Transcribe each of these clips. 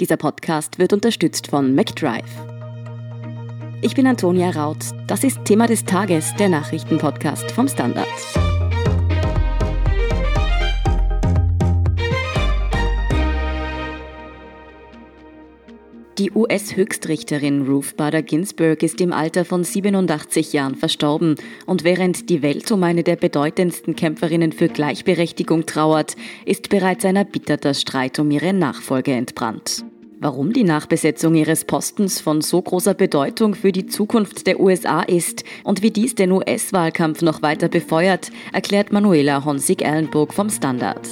Dieser Podcast wird unterstützt von McDrive. Ich bin Antonia Raut. Das ist Thema des Tages, der Nachrichtenpodcast vom Standard. Die US-Höchstrichterin Ruth Bader Ginsburg ist im Alter von 87 Jahren verstorben. Und während die Welt um eine der bedeutendsten Kämpferinnen für Gleichberechtigung trauert, ist bereits ein erbitterter Streit um ihre Nachfolge entbrannt. Warum die Nachbesetzung ihres Postens von so großer Bedeutung für die Zukunft der USA ist und wie dies den US-Wahlkampf noch weiter befeuert, erklärt Manuela Honsig-Erlenburg vom Standard.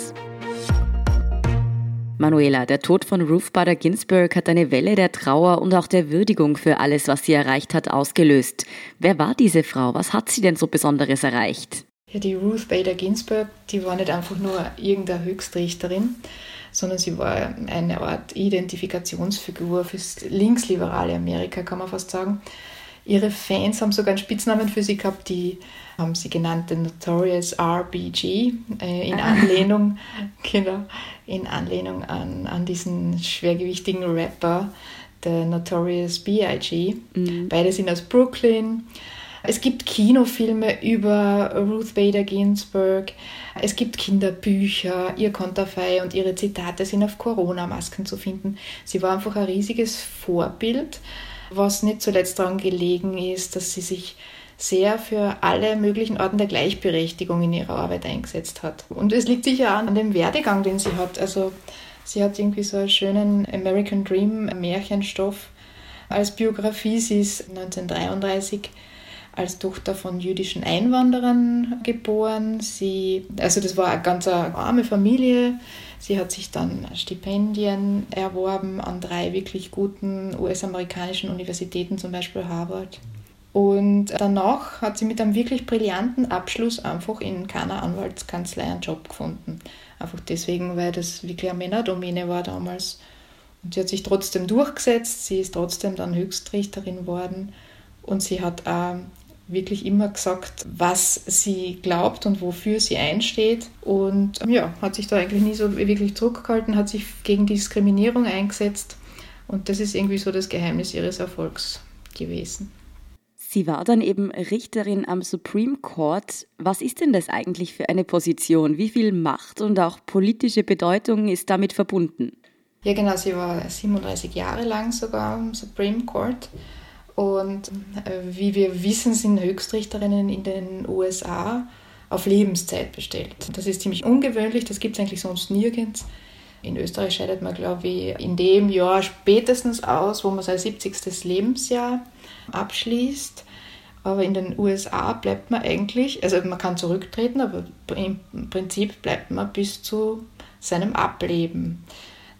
Manuela, der Tod von Ruth Bader Ginsburg hat eine Welle der Trauer und auch der Würdigung für alles, was sie erreicht hat, ausgelöst. Wer war diese Frau? Was hat sie denn so Besonderes erreicht? Ja, die Ruth Bader Ginsburg, die war nicht einfach nur irgendeine Höchstrichterin, sondern sie war eine Art Identifikationsfigur fürs linksliberale Amerika, kann man fast sagen. Ihre Fans haben sogar einen Spitznamen für sie gehabt, die haben sie genannt den Notorious RBG, äh, in Anlehnung, genau, in Anlehnung an, an diesen schwergewichtigen Rapper, der Notorious B.I.G. Mhm. Beide sind aus Brooklyn. Es gibt Kinofilme über Ruth Bader Ginsburg. Es gibt Kinderbücher. Ihr Konterfei und ihre Zitate sind auf Corona-Masken zu finden. Sie war einfach ein riesiges Vorbild was nicht zuletzt daran gelegen ist, dass sie sich sehr für alle möglichen Arten der Gleichberechtigung in ihrer Arbeit eingesetzt hat. Und es liegt sicher auch an dem Werdegang, den sie hat. Also sie hat irgendwie so einen schönen American Dream Märchenstoff als Biografie. Sie ist 1933 als Tochter von jüdischen Einwanderern geboren. Sie, also das war eine ganz arme Familie. Sie hat sich dann Stipendien erworben an drei wirklich guten US-amerikanischen Universitäten, zum Beispiel Harvard. Und danach hat sie mit einem wirklich brillanten Abschluss einfach in keiner Anwaltskanzlei einen Job gefunden. Einfach deswegen, weil das wirklich eine Männerdomäne war damals. Und sie hat sich trotzdem durchgesetzt, sie ist trotzdem dann Höchstrichterin geworden und sie hat auch wirklich immer gesagt, was sie glaubt und wofür sie einsteht. Und ja, hat sich da eigentlich nie so wirklich zurückgehalten, hat sich gegen Diskriminierung eingesetzt. Und das ist irgendwie so das Geheimnis ihres Erfolgs gewesen. Sie war dann eben Richterin am Supreme Court. Was ist denn das eigentlich für eine Position? Wie viel Macht und auch politische Bedeutung ist damit verbunden? Ja, genau, sie war 37 Jahre lang sogar am Supreme Court und äh, wie wir wissen, sind Höchstrichterinnen in den USA auf Lebenszeit bestellt. Das ist ziemlich ungewöhnlich, das gibt es eigentlich sonst nirgends. In Österreich scheidet man, glaube ich, in dem Jahr spätestens aus, wo man sein 70. Lebensjahr abschließt. Aber in den USA bleibt man eigentlich, also man kann zurücktreten, aber im Prinzip bleibt man bis zu seinem Ableben.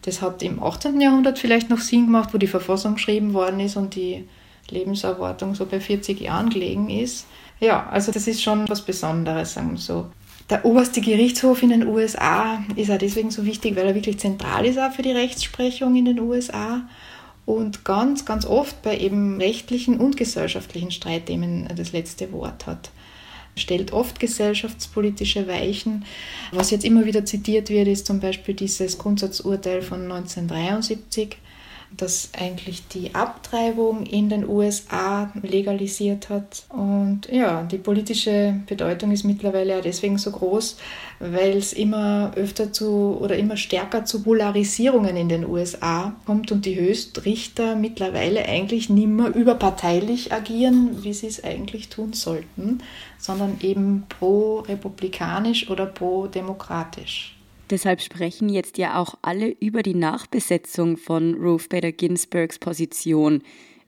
Das hat im 18. Jahrhundert vielleicht noch Sinn gemacht, wo die Verfassung geschrieben worden ist und die Lebenserwartung so bei 40 Jahren gelegen ist. Ja, also das ist schon was Besonderes, sagen wir so. Der oberste Gerichtshof in den USA ist auch deswegen so wichtig, weil er wirklich zentral ist auch für die Rechtsprechung in den USA und ganz, ganz oft bei eben rechtlichen und gesellschaftlichen Streitthemen das letzte Wort hat. Stellt oft gesellschaftspolitische Weichen. Was jetzt immer wieder zitiert wird, ist zum Beispiel dieses Grundsatzurteil von 1973 das eigentlich die Abtreibung in den USA legalisiert hat. Und ja, die politische Bedeutung ist mittlerweile ja deswegen so groß, weil es immer öfter zu oder immer stärker zu Polarisierungen in den USA kommt und die Höchstrichter mittlerweile eigentlich nicht mehr überparteilich agieren, wie sie es eigentlich tun sollten, sondern eben pro-republikanisch oder pro-demokratisch. Deshalb sprechen jetzt ja auch alle über die Nachbesetzung von Ruth Bader Ginsburgs Position.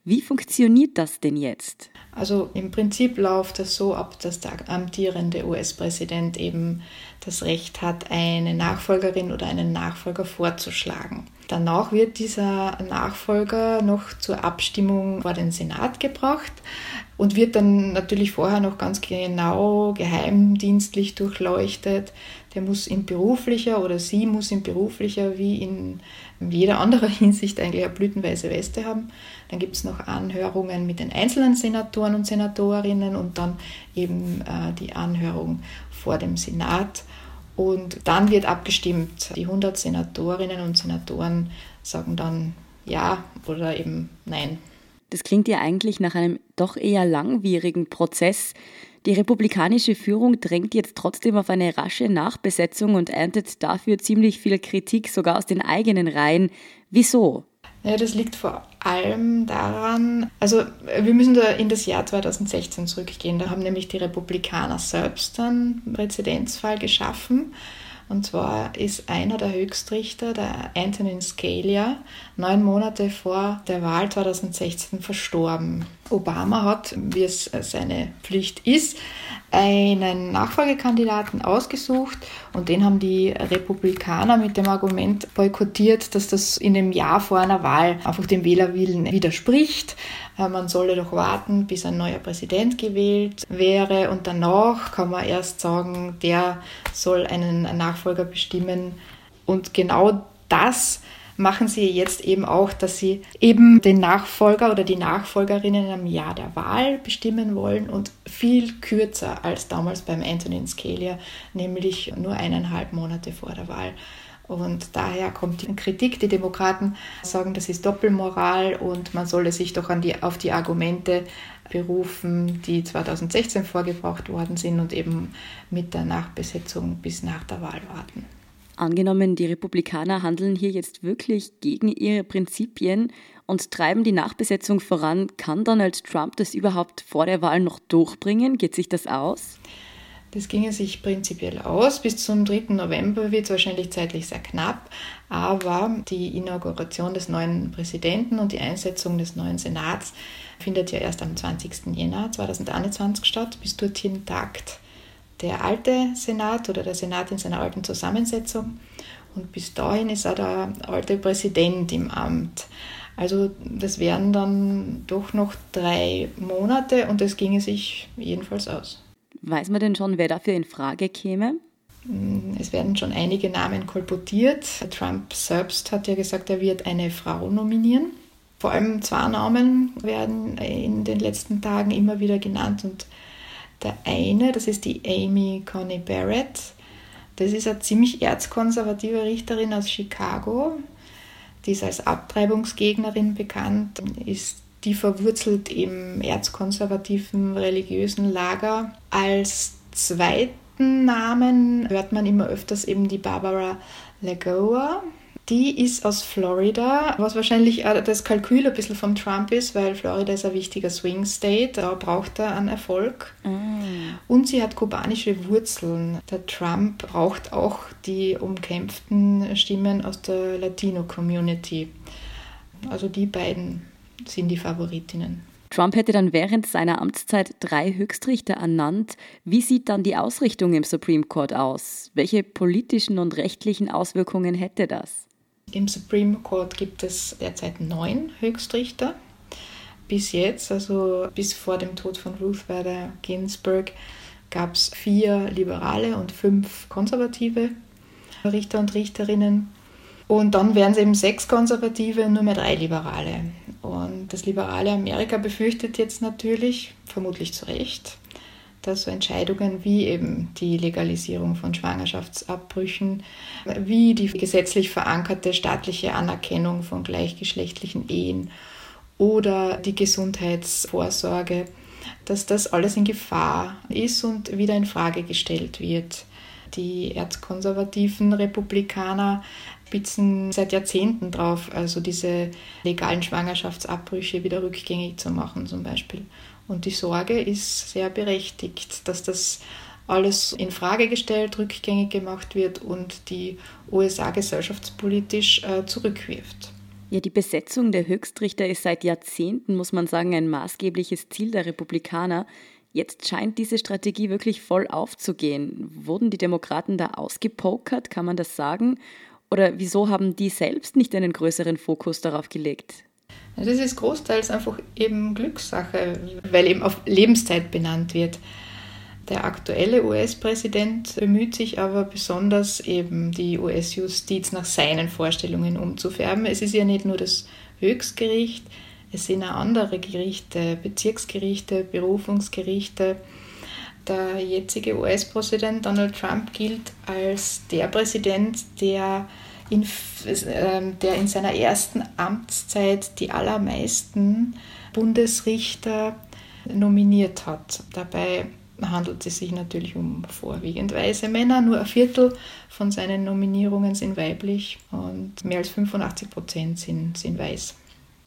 Wie funktioniert das denn jetzt? Also im Prinzip läuft das so ab, dass der amtierende US-Präsident eben das Recht hat, eine Nachfolgerin oder einen Nachfolger vorzuschlagen. Danach wird dieser Nachfolger noch zur Abstimmung vor den Senat gebracht und wird dann natürlich vorher noch ganz genau geheimdienstlich durchleuchtet. Der muss in beruflicher oder sie muss in beruflicher wie in jeder anderen Hinsicht eigentlich eine blütenweiße Weste haben. Dann gibt es noch Anhörungen mit den einzelnen Senatoren und Senatorinnen und dann eben äh, die Anhörung vor dem Senat. Und dann wird abgestimmt. Die 100 Senatorinnen und Senatoren sagen dann ja oder eben nein. Das klingt ja eigentlich nach einem doch eher langwierigen Prozess. Die republikanische Führung drängt jetzt trotzdem auf eine rasche Nachbesetzung und erntet dafür ziemlich viel Kritik, sogar aus den eigenen Reihen. Wieso? Ja, das liegt vor allem daran, also wir müssen da in das Jahr 2016 zurückgehen. Da haben nämlich die Republikaner selbst einen Präzedenzfall geschaffen. Und zwar ist einer der Höchstrichter, der Antonin Scalia, neun Monate vor der Wahl 2016 verstorben. Obama hat, wie es seine Pflicht ist, einen Nachfolgekandidaten ausgesucht und den haben die Republikaner mit dem Argument boykottiert, dass das in dem Jahr vor einer Wahl einfach dem Wählerwillen widerspricht. Äh, man solle doch warten, bis ein neuer Präsident gewählt wäre und danach kann man erst sagen, der soll einen Nachfolger bestimmen. Und genau das machen sie jetzt eben auch, dass sie eben den Nachfolger oder die Nachfolgerinnen im Jahr der Wahl bestimmen wollen und viel kürzer als damals beim Antonin Scalia, nämlich nur eineinhalb Monate vor der Wahl. Und daher kommt die Kritik. Die Demokraten sagen, das ist Doppelmoral und man solle sich doch die, auf die Argumente berufen, die 2016 vorgebracht worden sind und eben mit der Nachbesetzung bis nach der Wahl warten. Angenommen, die Republikaner handeln hier jetzt wirklich gegen ihre Prinzipien und treiben die Nachbesetzung voran, kann Donald Trump das überhaupt vor der Wahl noch durchbringen? Geht sich das aus? Das ginge sich prinzipiell aus. Bis zum 3. November wird es wahrscheinlich zeitlich sehr knapp, aber die Inauguration des neuen Präsidenten und die Einsetzung des neuen Senats findet ja erst am 20. Jänner 2021 statt. Bis dorthin tagt der alte Senat oder der Senat in seiner alten Zusammensetzung. Und bis dahin ist auch der alte Präsident im Amt. Also das wären dann doch noch drei Monate und es ginge sich jedenfalls aus. Weiß man denn schon, wer dafür in Frage käme? Es werden schon einige Namen kolportiert. Trump selbst hat ja gesagt, er wird eine Frau nominieren. Vor allem zwei Namen werden in den letzten Tagen immer wieder genannt und der eine, das ist die Amy Coney Barrett. Das ist eine ziemlich erzkonservative Richterin aus Chicago. Die ist als Abtreibungsgegnerin bekannt, ist die verwurzelt im erzkonservativen religiösen Lager. Als zweiten Namen hört man immer öfters eben die Barbara Lagoa. Die ist aus Florida, was wahrscheinlich das Kalkül ein bisschen von Trump ist, weil Florida ist ein wichtiger Swing State, da braucht er einen Erfolg. Mm. Und sie hat kubanische Wurzeln. Der Trump braucht auch die umkämpften Stimmen aus der Latino-Community. Also die beiden sind die Favoritinnen. Trump hätte dann während seiner Amtszeit drei Höchstrichter ernannt. Wie sieht dann die Ausrichtung im Supreme Court aus? Welche politischen und rechtlichen Auswirkungen hätte das? Im Supreme Court gibt es derzeit neun Höchstrichter. Bis jetzt, also bis vor dem Tod von Ruth Bader Ginsburg, gab es vier liberale und fünf konservative Richter und Richterinnen. Und dann wären es eben sechs Konservative und nur mehr drei Liberale. Und das liberale Amerika befürchtet jetzt natürlich, vermutlich zu Recht, dass so Entscheidungen wie eben die Legalisierung von Schwangerschaftsabbrüchen, wie die gesetzlich verankerte staatliche Anerkennung von gleichgeschlechtlichen Ehen oder die Gesundheitsvorsorge, dass das alles in Gefahr ist und wieder in Frage gestellt wird. Die erzkonservativen Republikaner spitzen seit Jahrzehnten drauf, also diese legalen Schwangerschaftsabbrüche wieder rückgängig zu machen zum Beispiel. Und die Sorge ist sehr berechtigt, dass das alles in Frage gestellt, rückgängig gemacht wird und die USA gesellschaftspolitisch äh, zurückwirft. Ja, die Besetzung der Höchstrichter ist seit Jahrzehnten, muss man sagen, ein maßgebliches Ziel der Republikaner. Jetzt scheint diese Strategie wirklich voll aufzugehen. Wurden die Demokraten da ausgepokert, kann man das sagen? Oder wieso haben die selbst nicht einen größeren Fokus darauf gelegt? Das ist großteils einfach eben Glückssache, weil eben auf Lebenszeit benannt wird. Der aktuelle US-Präsident bemüht sich aber besonders eben die US-Justiz nach seinen Vorstellungen umzufärben. Es ist ja nicht nur das Höchstgericht, es sind auch andere Gerichte, Bezirksgerichte, Berufungsgerichte. Der jetzige US-Präsident Donald Trump gilt als der Präsident, der in, äh, der in seiner ersten Amtszeit die allermeisten Bundesrichter nominiert hat. Dabei handelt es sich natürlich um vorwiegend weiße Männer. Nur ein Viertel von seinen Nominierungen sind weiblich und mehr als 85 Prozent sind, sind weiß.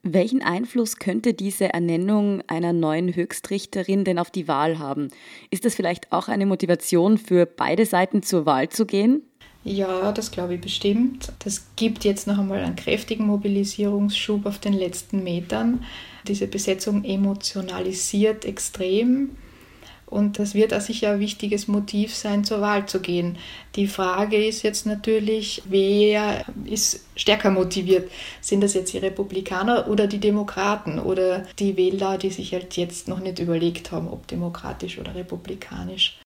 Welchen Einfluss könnte diese Ernennung einer neuen Höchstrichterin denn auf die Wahl haben? Ist das vielleicht auch eine Motivation für beide Seiten zur Wahl zu gehen? Ja, das glaube ich bestimmt. Das gibt jetzt noch einmal einen kräftigen Mobilisierungsschub auf den letzten Metern. Diese Besetzung emotionalisiert extrem. Und das wird auch sicher ein wichtiges Motiv sein, zur Wahl zu gehen. Die Frage ist jetzt natürlich, wer ist stärker motiviert? Sind das jetzt die Republikaner oder die Demokraten oder die Wähler, die sich halt jetzt noch nicht überlegt haben, ob demokratisch oder republikanisch?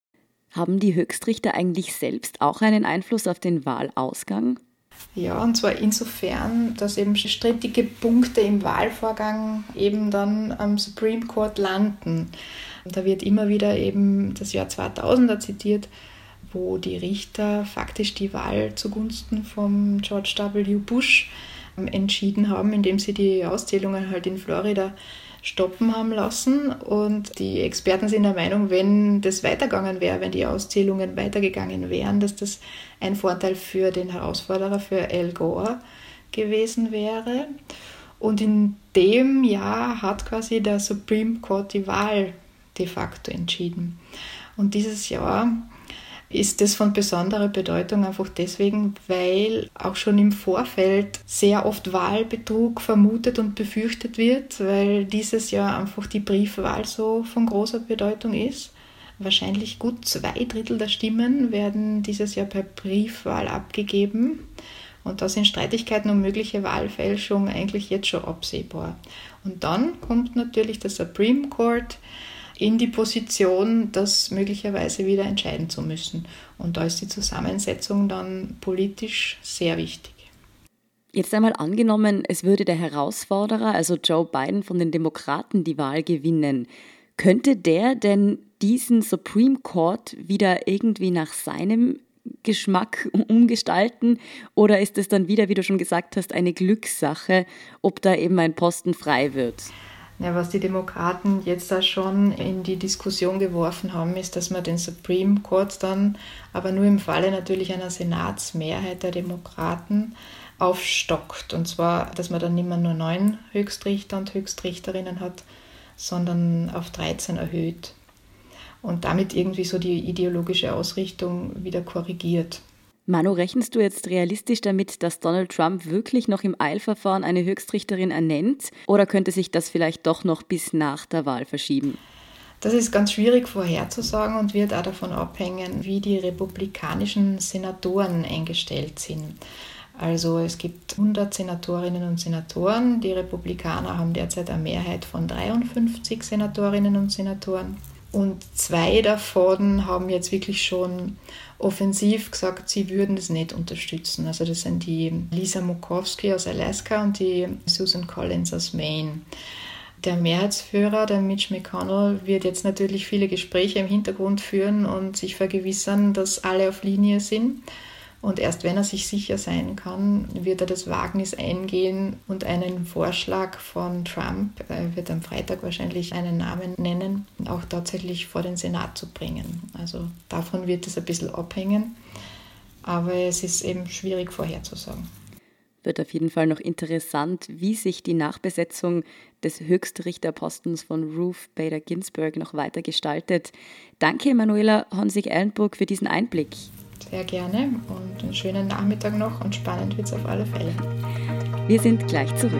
Haben die Höchstrichter eigentlich selbst auch einen Einfluss auf den Wahlausgang? Ja, und zwar insofern, dass eben strittige Punkte im Wahlvorgang eben dann am Supreme Court landen. Da wird immer wieder eben das Jahr 2000er zitiert, wo die Richter faktisch die Wahl zugunsten von George W. Bush ähm, entschieden haben, indem sie die Auszählungen halt in Florida stoppen haben lassen. Und die Experten sind der Meinung, wenn das weitergegangen wäre, wenn die Auszählungen weitergegangen wären, dass das ein Vorteil für den Herausforderer, für Al Gore gewesen wäre. Und in dem Jahr hat quasi der Supreme Court die Wahl de facto entschieden. Und dieses Jahr ist das von besonderer Bedeutung einfach deswegen, weil auch schon im Vorfeld sehr oft Wahlbetrug vermutet und befürchtet wird, weil dieses Jahr einfach die Briefwahl so von großer Bedeutung ist. Wahrscheinlich gut zwei Drittel der Stimmen werden dieses Jahr per Briefwahl abgegeben. Und da sind Streitigkeiten um mögliche Wahlfälschung eigentlich jetzt schon absehbar. Und dann kommt natürlich der Supreme Court in die Position, das möglicherweise wieder entscheiden zu müssen. Und da ist die Zusammensetzung dann politisch sehr wichtig. Jetzt einmal angenommen, es würde der Herausforderer, also Joe Biden von den Demokraten, die Wahl gewinnen. Könnte der denn diesen Supreme Court wieder irgendwie nach seinem Geschmack umgestalten? Oder ist es dann wieder, wie du schon gesagt hast, eine Glückssache, ob da eben ein Posten frei wird? Ja, was die Demokraten jetzt da schon in die Diskussion geworfen haben, ist, dass man den Supreme Court dann, aber nur im Falle natürlich einer Senatsmehrheit der Demokraten, aufstockt. Und zwar, dass man dann nicht mehr nur neun Höchstrichter und Höchstrichterinnen hat, sondern auf 13 erhöht. Und damit irgendwie so die ideologische Ausrichtung wieder korrigiert. Manu, rechnest du jetzt realistisch damit, dass Donald Trump wirklich noch im Eilverfahren eine Höchstrichterin ernennt? Oder könnte sich das vielleicht doch noch bis nach der Wahl verschieben? Das ist ganz schwierig vorherzusagen und wird auch davon abhängen, wie die republikanischen Senatoren eingestellt sind. Also es gibt 100 Senatorinnen und Senatoren. Die Republikaner haben derzeit eine Mehrheit von 53 Senatorinnen und Senatoren. Und zwei davon haben jetzt wirklich schon offensiv gesagt, sie würden das nicht unterstützen. Also das sind die Lisa Murkowski aus Alaska und die Susan Collins aus Maine. Der Mehrheitsführer, der Mitch McConnell, wird jetzt natürlich viele Gespräche im Hintergrund führen und sich vergewissern, dass alle auf Linie sind. Und erst wenn er sich sicher sein kann, wird er das Wagnis eingehen und einen Vorschlag von Trump, er wird am Freitag wahrscheinlich einen Namen nennen, auch tatsächlich vor den Senat zu bringen. Also davon wird es ein bisschen abhängen, aber es ist eben schwierig vorherzusagen. Wird auf jeden Fall noch interessant, wie sich die Nachbesetzung des Höchstrichterpostens von Ruth Bader Ginsburg noch weiter gestaltet. Danke, Manuela Honsig-Ellenburg, für diesen Einblick. Sehr gerne und einen schönen Nachmittag noch und spannend wird es auf alle Fälle. Wir sind gleich zurück.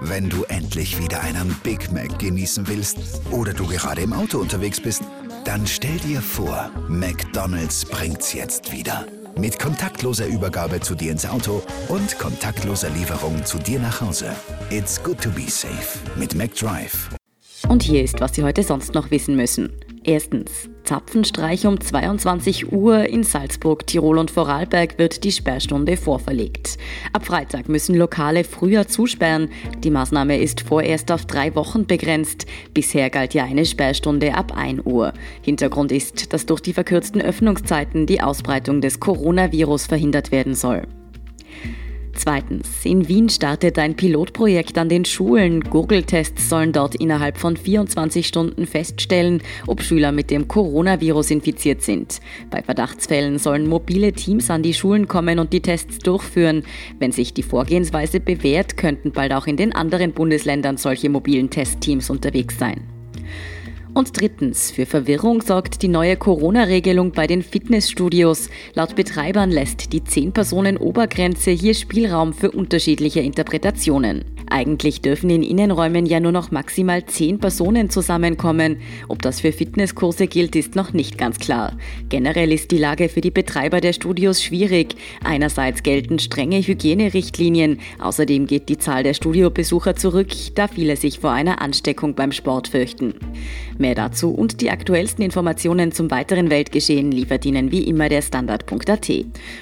Wenn du endlich wieder einen Big Mac genießen willst oder du gerade im Auto unterwegs bist, dann stell dir vor, McDonald's bringt's jetzt wieder. Mit kontaktloser Übergabe zu dir ins Auto und kontaktloser Lieferung zu dir nach Hause. It's good to be safe mit McDrive und hier ist, was Sie heute sonst noch wissen müssen. Erstens. Zapfenstreich um 22 Uhr in Salzburg, Tirol und Vorarlberg wird die Sperrstunde vorverlegt. Ab Freitag müssen Lokale früher zusperren. Die Maßnahme ist vorerst auf drei Wochen begrenzt. Bisher galt ja eine Sperrstunde ab 1 Uhr. Hintergrund ist, dass durch die verkürzten Öffnungszeiten die Ausbreitung des Coronavirus verhindert werden soll. Zweitens, in Wien startet ein Pilotprojekt an den Schulen. Gurgeltests sollen dort innerhalb von 24 Stunden feststellen, ob Schüler mit dem Coronavirus infiziert sind. Bei Verdachtsfällen sollen mobile Teams an die Schulen kommen und die Tests durchführen. Wenn sich die Vorgehensweise bewährt, könnten bald auch in den anderen Bundesländern solche mobilen Testteams unterwegs sein. Und drittens, für Verwirrung sorgt die neue Corona-Regelung bei den Fitnessstudios. Laut Betreibern lässt die 10-Personen-Obergrenze hier Spielraum für unterschiedliche Interpretationen. Eigentlich dürfen in Innenräumen ja nur noch maximal zehn Personen zusammenkommen. Ob das für Fitnesskurse gilt, ist noch nicht ganz klar. Generell ist die Lage für die Betreiber der Studios schwierig. Einerseits gelten strenge Hygienerichtlinien, außerdem geht die Zahl der Studiobesucher zurück, da viele sich vor einer Ansteckung beim Sport fürchten. Mehr dazu und die aktuellsten Informationen zum weiteren Weltgeschehen liefert Ihnen wie immer der Standard.at.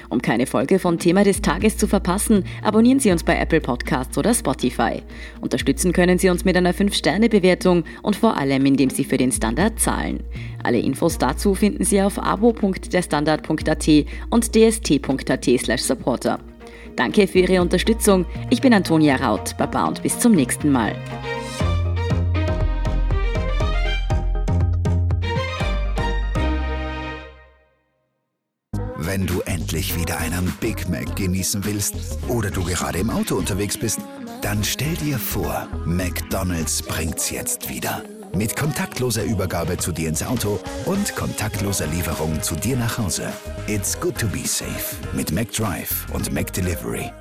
Um keine Folge von Thema des Tages zu verpassen, abonnieren Sie uns bei Apple Podcasts oder Spotify. Spotify. Unterstützen können Sie uns mit einer 5-Sterne-Bewertung und vor allem, indem Sie für den Standard zahlen. Alle Infos dazu finden Sie auf abo.derstandard.at und dst.at/supporter. Danke für Ihre Unterstützung. Ich bin Antonia Raut. Baba und bis zum nächsten Mal. Wenn du endlich wieder einen Big Mac genießen willst oder du gerade im Auto unterwegs bist, dann stell dir vor, McDonald's bringt's jetzt wieder. Mit kontaktloser Übergabe zu dir ins Auto und kontaktloser Lieferung zu dir nach Hause. It's good to be safe mit McDrive und McDelivery.